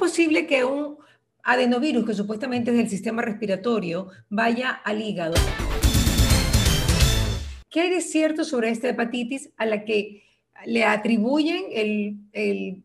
posible que un adenovirus, que supuestamente es del sistema respiratorio, vaya al hígado? ¿Qué hay de cierto sobre esta hepatitis a la que le atribuyen el,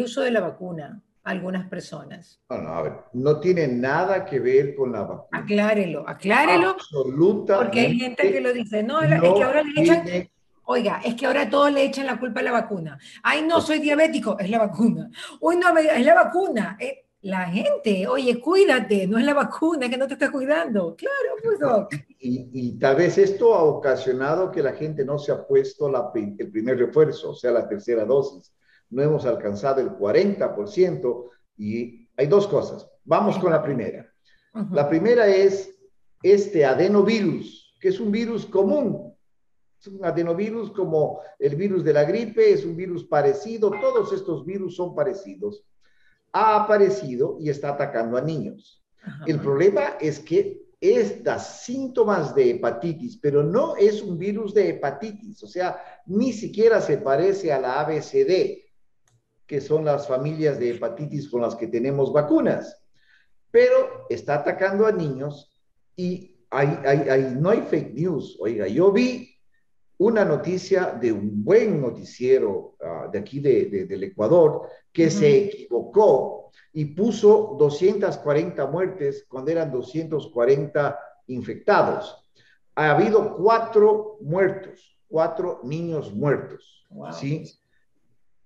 uso de la vacuna a algunas personas? No, no, a ver, no tiene nada que ver con la vacuna. Aclárelo, aclárelo. Absolutamente. Porque hay gente que lo dice, no, es que ahora le echan... Oiga, es que ahora todos le echan la culpa a la vacuna. Ay, no, soy diabético, es la vacuna. Uy, no, es la vacuna. Eh, la gente, oye, cuídate, no es la vacuna que no te está cuidando. Claro, pues, Y, tal vez esto ha ocasionado que la gente no se ha puesto la, el primer refuerzo, o sea, la tercera dosis. No hemos alcanzado el 40% y hay dos cosas. Vamos con la primera. La primera es este adenovirus, que es un virus común. Un adenovirus como el virus de la gripe, es un virus parecido, todos estos virus son parecidos ha aparecido y está atacando a niños. El problema es que es da síntomas de hepatitis, pero no es un virus de hepatitis, o sea, ni siquiera se parece a la ABCD, que son las familias de hepatitis con las que tenemos vacunas, pero está atacando a niños y hay, no hay fake news. Oiga, yo vi una noticia de un buen noticiero ah, de aquí de, del Ecuador que se equivocó y puso 240 muertes cuando eran 240 infectados. Ha habido cuatro muertos, cuatro niños muertos, ¿sí?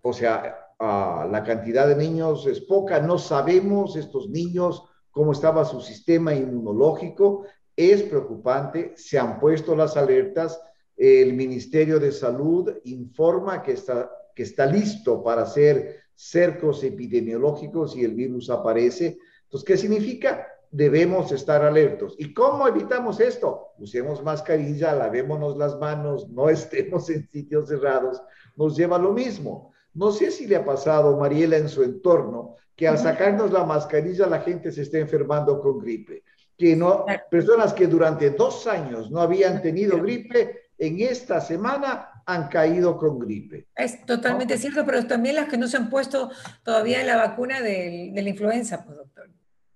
O sea, ah, la cantidad de niños es poca, no sabemos estos niños cómo estaba su sistema inmunológico, es preocupante, se han puesto las alertas, el Ministerio de Salud informa que está, que está listo para hacer cercos epidemiológicos y el virus aparece. Entonces, ¿qué significa? Debemos estar alertos. ¿Y cómo evitamos esto? Usemos mascarilla, lavémonos las manos, no estemos en sitios cerrados, nos lleva lo mismo. No sé si le ha pasado, Mariela, en su entorno, que al sacarnos la mascarilla la gente se está enfermando con gripe. Que no, personas que durante dos años no habían tenido gripe, en esta semana han caído con gripe. Es totalmente cierto, pero también las que no se han puesto todavía la vacuna de, la influenza, pues, doctor.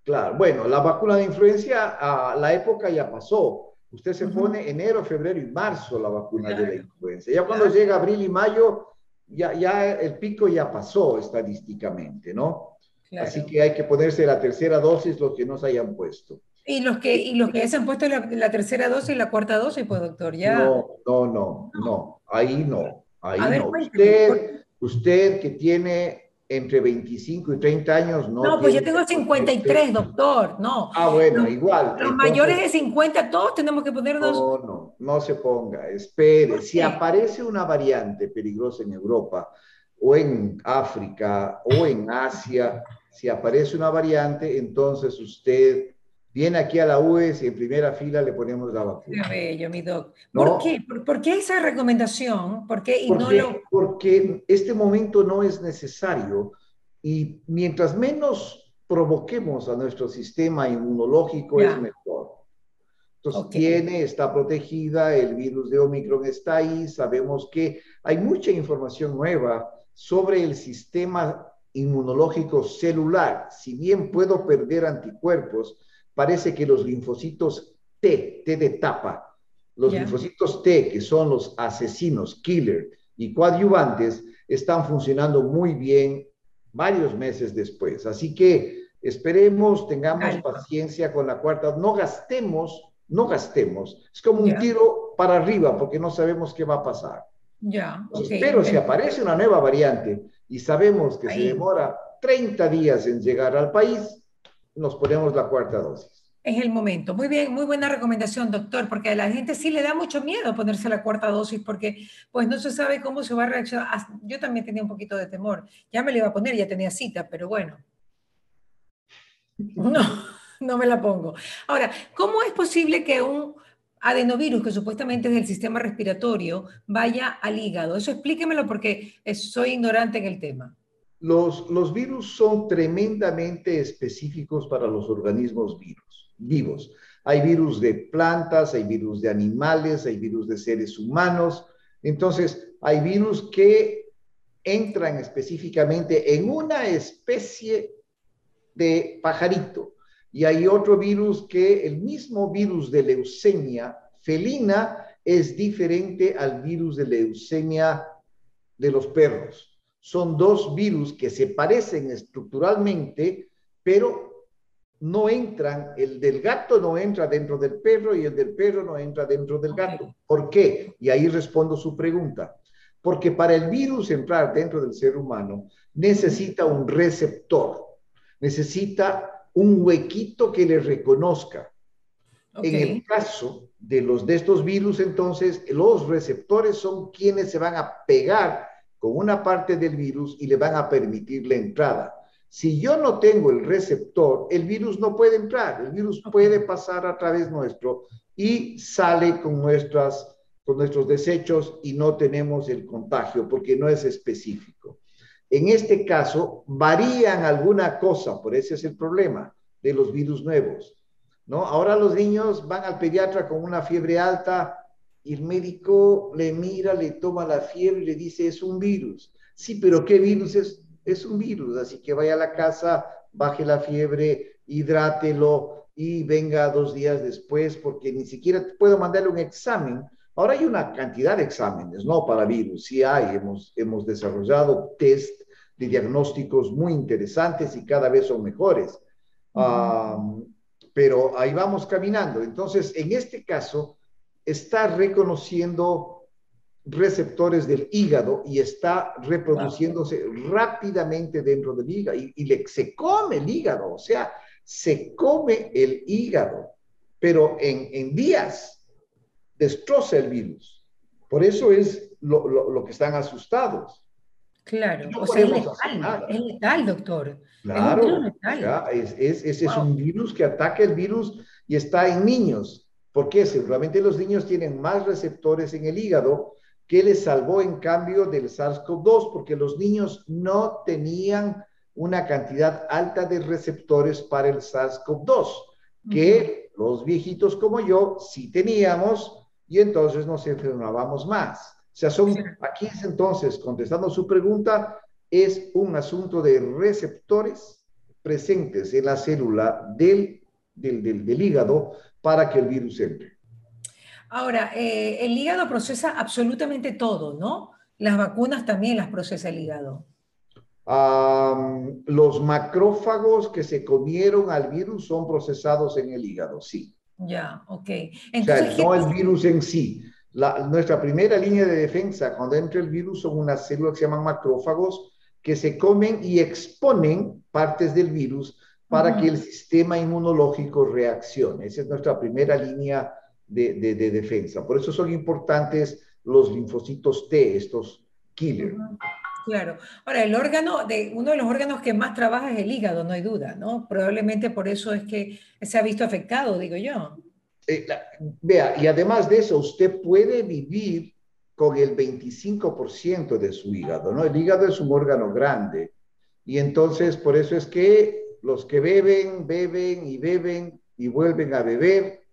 Claro, bueno, la vacuna de influenza, a la época ya pasó. Usted se pone enero, febrero y marzo la vacuna de la influenza. Ya cuando llega abril y mayo, ya, ya el pico ya pasó estadísticamente, ¿no? Así que hay que ponerse la tercera dosis los que no se hayan puesto. Y los que, y los que se han puesto la, tercera dosis y la cuarta dosis, pues doctor, ya. No, no, no, no, ahí no, ahí no. usted, usted que tiene entre 25 y 30 años, no. No, pues yo tengo 53, doctor, no. Ah, bueno, igual. Los mayores de 50, todos tenemos que ponernos. No, no, no se ponga, espere. Si aparece una variante peligrosa en Europa, o en África, o en Asia, si aparece una variante, entonces usted viene aquí a la UES y en primera fila le ponemos la vacuna. Qué bello, mi doc. ¿Por qué? ¿Por, qué esa recomendación? ¿Por qué? Y porque, no lo... porque este momento no es necesario y mientras menos provoquemos a nuestro sistema inmunológico es mejor. Entonces tiene, está protegida, el virus de Omicron está ahí, sabemos que hay mucha información nueva sobre el sistema inmunológico celular. Si bien puedo perder anticuerpos, parece que los linfocitos T, T de tapa, los linfocitos T, que son los asesinos, killer y coadyuvantes, están funcionando muy bien varios meses después. Así que esperemos, tengamos paciencia con la cuarta, no gastemos, no gastemos. Es como un tiro para arriba porque no sabemos qué va a pasar. Ya, Pero si aparece una nueva variante y sabemos que se demora 30 días en llegar al país, nos ponemos la cuarta dosis. Es el momento. Muy bien, muy buena recomendación, doctor, porque a la gente sí le da mucho miedo ponerse la cuarta dosis porque pues no se sabe cómo se va a reaccionar. Yo también tenía un poquito de temor. Ya me la iba a poner, ya tenía cita, pero bueno. No, no me la pongo. Ahora, ¿cómo es posible que un adenovirus, que supuestamente es del sistema respiratorio, vaya al hígado? Eso explíquemelo porque soy ignorante en el tema. Los, virus son tremendamente específicos para los organismos vivos. Hay virus de plantas, hay virus de animales, hay virus de seres humanos. Entonces, hay virus que entran específicamente en una especie de pajarito. Y hay otro virus que el mismo virus de leucemia felina es diferente al virus de leucemia de los perros. Son dos virus que se parecen estructuralmente, pero no entran, el del gato no entra dentro del perro y el del perro no entra dentro del gato. ¿Por qué? Y ahí respondo su pregunta. Porque para el virus entrar dentro del ser humano necesita un receptor, necesita un huequito que le reconozca. En el caso de los de estos virus, entonces, los receptores son quienes se van a pegar con una parte del virus y le van a permitir la entrada. Si yo no tengo el receptor, el virus no puede entrar, el virus puede pasar a través nuestro y sale con nuestras con nuestros desechos y no tenemos el contagio porque no es específico. En este caso, varían alguna cosa, por ese es el problema de los virus nuevos. ¿no? Ahora los niños van al pediatra con una fiebre alta y el médico le mira, le toma la fiebre y le dice, es un virus. Sí, pero ¿qué virus es? Es un virus, así que vaya a la casa, baje la fiebre, hidrátelo y venga dos días después porque ni siquiera puedo mandarle un examen Ahora hay una cantidad de exámenes, ¿no? Para virus, sí hay, hemos, hemos desarrollado test de diagnósticos muy interesantes y cada vez son mejores. pero ahí vamos caminando. Entonces, en este caso, está reconociendo receptores del hígado y está reproduciéndose rápidamente dentro del hígado y, y se come el hígado, o sea, se come el hígado, pero en, en días destroza el virus. Por eso es lo, que están asustados. Claro, o sea, es letal, es letal, doctor. Claro, es, es, es un virus que ataca el virus y está en niños. ¿Por qué? Seguramente los niños tienen más receptores en el hígado que les salvó en cambio del SARS-CoV-2, porque los niños no tenían una cantidad alta de receptores para el SARS-CoV-2, que los viejitos como yo sí teníamos y entonces nos enfermábamos más. O sea, son, aquí es entonces, contestando su pregunta, es un asunto de receptores presentes en la célula del, del, del, hígado para que el virus entre. Ahora, eh, el hígado procesa absolutamente todo, ¿no? Las vacunas también las procesa el hígado. los macrófagos que se comieron al virus son procesados en el hígado, sí. Ya, ok. Entonces, o sea, no el virus en sí. La, nuestra primera línea de defensa cuando entra el virus son unas células que se llaman macrófagos que se comen y exponen partes del virus para que el sistema inmunológico reaccione. Esa es nuestra primera línea de, de, defensa. Por eso son importantes los linfocitos T, estos killer. Claro. Ahora, el órgano, de, uno de los órganos que más trabaja es el hígado, no hay duda, ¿no? Probablemente por eso es que se ha visto afectado, digo yo. Eh, vea, y además de eso, usted puede vivir con el 25% de su hígado, ¿no? El hígado es un órgano grande. Y entonces, por eso es que los que beben, beben y beben y vuelven a beber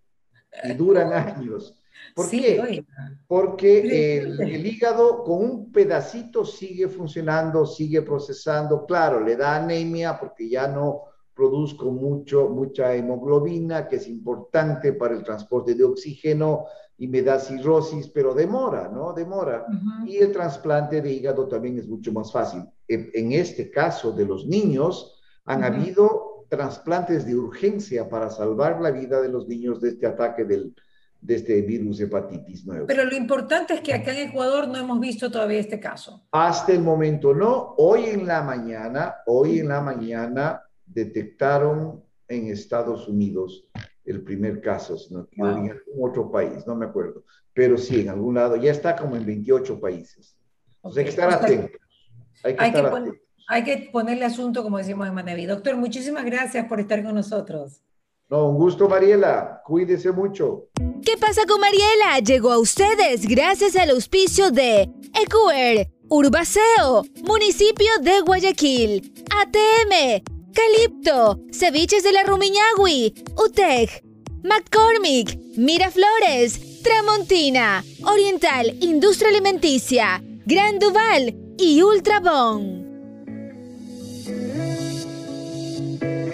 y duran años. ¿Por qué? Porque el, hígado con un pedacito sigue funcionando, sigue procesando. Claro, le da anemia porque ya no produzco mucho, mucha hemoglobina, que es importante para el transporte de oxígeno, y me da cirrosis, pero demora, ¿no? Demora. Y el trasplante de hígado también es mucho más fácil. En, este caso de los niños, han habido trasplantes de urgencia para salvar la vida de los niños de este ataque del, de este virus hepatitis nuevo. Pero lo importante es que acá en Ecuador no hemos visto todavía este caso. Hasta el momento no. Hoy en la mañana, hoy en la mañana detectaron en Estados Unidos el primer caso, sino en algún otro país, no me acuerdo. Pero sí, en algún lado, ya está como en 28 países. hay que estar atentos. Hay que, estar atentos. Hay que ponerle asunto, como decimos en Manevi. Doctor, muchísimas gracias por estar con nosotros. No, un gusto, Mariela. Cuídese mucho. ¿Qué pasa con Mariela? Llegó a ustedes gracias al auspicio de Ecuer, Urbaceo, Municipio de Guayaquil, ATM, Calipto, Ceviches de la Rumiñahui, UTEC, McCormick, Miraflores, Tramontina, Oriental Industria Alimenticia, Gran Duval y Ultrabón.